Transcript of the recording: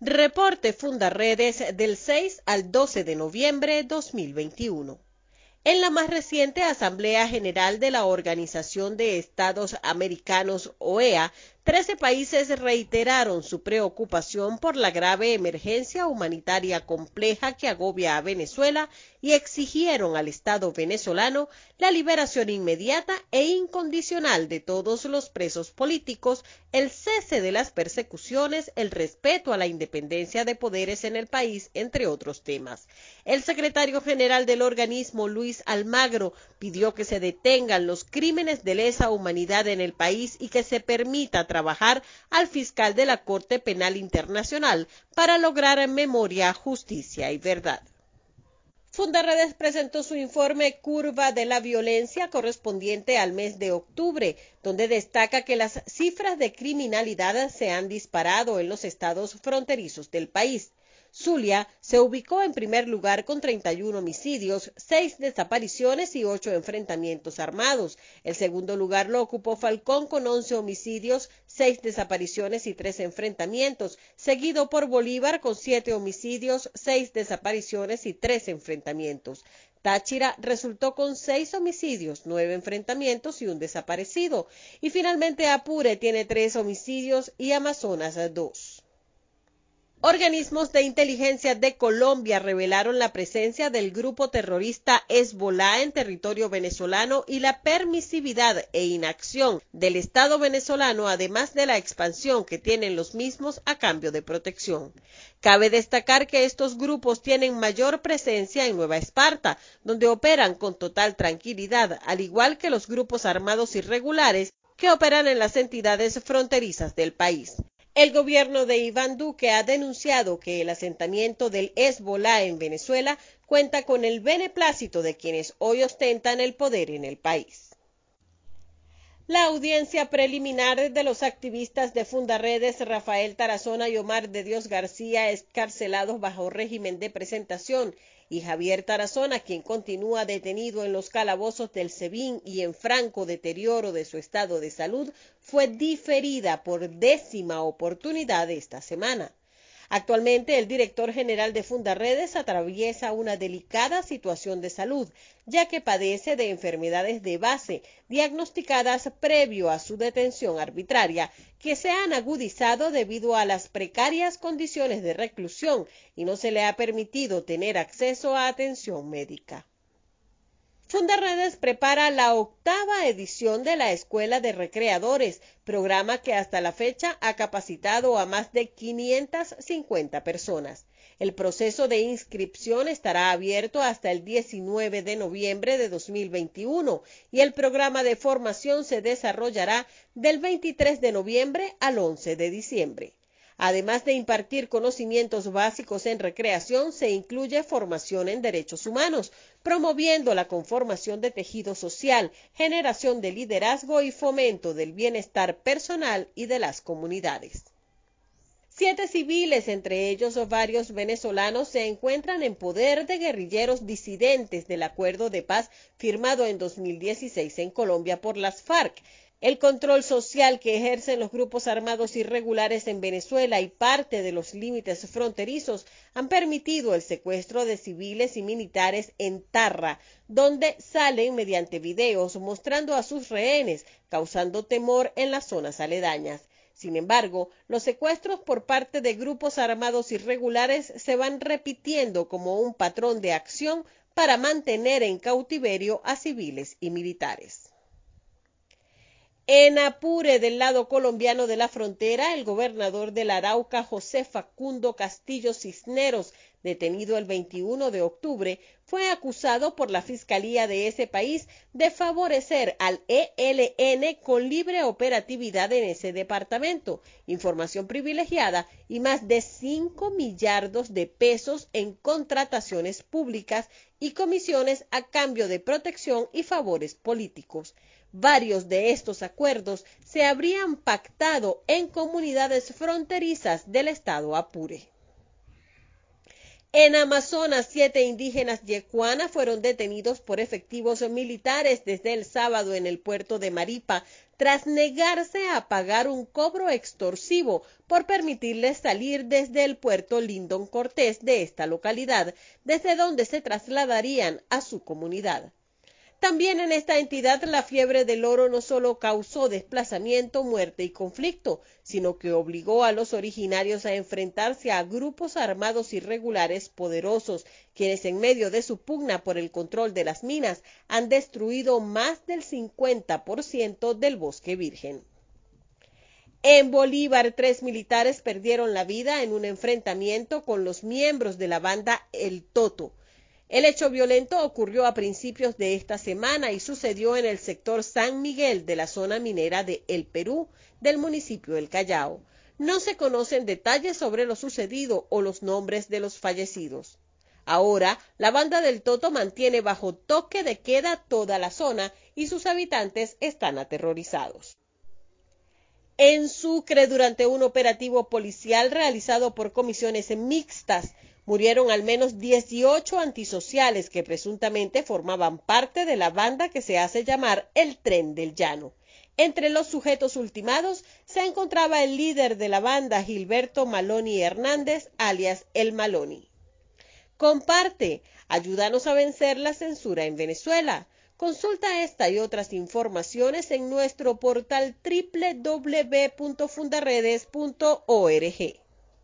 Reporte Fundaredes del 6 al 12 de noviembre 2021. En la más reciente Asamblea General de la Organización de Estados Americanos, OEA, Trece países reiteraron su preocupación por la grave emergencia humanitaria compleja que agobia a Venezuela y exigieron al Estado venezolano la liberación inmediata e incondicional de todos los presos políticos, el cese de las persecuciones, el respeto a la independencia de poderes en el país, entre otros temas. El secretario general del organismo, Luis Almagro, pidió que se detengan los crímenes de lesa humanidad en el país y que se permita al fiscal de la Corte Penal Internacional para lograr memoria, justicia y verdad. Fundaredes presentó su informe Curva de la Violencia correspondiente al mes de octubre, donde destaca que las cifras de criminalidad se han disparado en los estados fronterizos del país. Zulia se ubicó en primer lugar con 31 homicidios, 6 desapariciones y 8 enfrentamientos armados. El segundo lugar lo ocupó Falcón con 11 homicidios, 6 desapariciones y 3 enfrentamientos, seguido por Bolívar con 7 homicidios, 6 desapariciones y 3 enfrentamientos. Táchira resultó con 6 homicidios, 9 enfrentamientos y un desaparecido. Y finalmente Apure tiene 3 homicidios y Amazonas 2. Organismos de inteligencia de Colombia revelaron la presencia del grupo terrorista Hezbollah en territorio venezolano y la permisividad e inacción del Estado venezolano, además de la expansión que tienen los mismos a cambio de protección. Cabe destacar que estos grupos tienen mayor presencia en Nueva Esparta, donde operan con total tranquilidad, al igual que los grupos armados irregulares que operan en las entidades fronterizas del país. El gobierno de Iván Duque ha denunciado que el asentamiento del Hezbollah en Venezuela cuenta con el beneplácito de quienes hoy ostentan el poder en el país. La audiencia preliminar de los activistas de Fundaredes Rafael Tarazona y Omar de Dios García escarcelados bajo régimen de presentación y Javier Tarazona, quien continúa detenido en los calabozos del SEBIN y en franco deterioro de su estado de salud, fue diferida por décima oportunidad esta semana. Actualmente el director general de Fundaredes atraviesa una delicada situación de salud, ya que padece de enfermedades de base diagnosticadas previo a su detención arbitraria, que se han agudizado debido a las precarias condiciones de reclusión y no se le ha permitido tener acceso a atención médica. Fundaredes prepara la octava edición de la Escuela de Recreadores, programa que hasta la fecha ha capacitado a más de 550 personas. El proceso de inscripción estará abierto hasta el 19 de noviembre de 2021 y el programa de formación se desarrollará del 23 de noviembre al 11 de diciembre. Además de impartir conocimientos básicos en recreación, se incluye formación en derechos humanos, promoviendo la conformación de tejido social, generación de liderazgo y fomento del bienestar personal y de las comunidades. Siete civiles, entre ellos varios venezolanos, se encuentran en poder de guerrilleros disidentes del acuerdo de paz firmado en 2016 en Colombia por las FARC. El control social que ejercen los grupos armados irregulares en Venezuela y parte de los límites fronterizos han permitido el secuestro de civiles y militares en Tarra, donde salen mediante videos mostrando a sus rehenes, causando temor en las zonas aledañas. Sin embargo, los secuestros por parte de grupos armados irregulares se van repitiendo como un patrón de acción para mantener en cautiverio a civiles y militares. En Apure, del lado colombiano de la frontera, el gobernador del Arauca, José Facundo Castillo Cisneros, detenido el 21 de octubre, fue acusado por la Fiscalía de ese país de favorecer al ELN con libre operatividad en ese departamento, información privilegiada y más de 5 millardos de pesos en contrataciones públicas y comisiones a cambio de protección y favores políticos. Varios de estos acuerdos se habrían pactado en comunidades fronterizas del estado Apure. En Amazonas, siete indígenas yecuana fueron detenidos por efectivos militares desde el sábado en el puerto de Maripa tras negarse a pagar un cobro extorsivo por permitirles salir desde el puerto Lindon Cortés de esta localidad, desde donde se trasladarían a su comunidad. También en esta entidad la fiebre del oro no solo causó desplazamiento, muerte y conflicto, sino que obligó a los originarios a enfrentarse a grupos armados irregulares poderosos, quienes en medio de su pugna por el control de las minas han destruido más del 50% del bosque virgen. En Bolívar, tres militares perdieron la vida en un enfrentamiento con los miembros de la banda El Toto, el hecho violento ocurrió a principios de esta semana y sucedió en el sector San Miguel de la zona minera de El Perú del municipio del Callao. No se conocen detalles sobre lo sucedido o los nombres de los fallecidos. Ahora, la banda del Toto mantiene bajo toque de queda toda la zona y sus habitantes están aterrorizados. En Sucre, durante un operativo policial realizado por comisiones mixtas, murieron al menos 18 antisociales que presuntamente formaban parte de la banda que se hace llamar el Tren del Llano. Entre los sujetos ultimados se encontraba el líder de la banda, Gilberto Maloni Hernández, alias El Maloni. Comparte, ayúdanos a vencer la censura en Venezuela. Consulta esta y otras informaciones en nuestro portal www.fundaredes.org.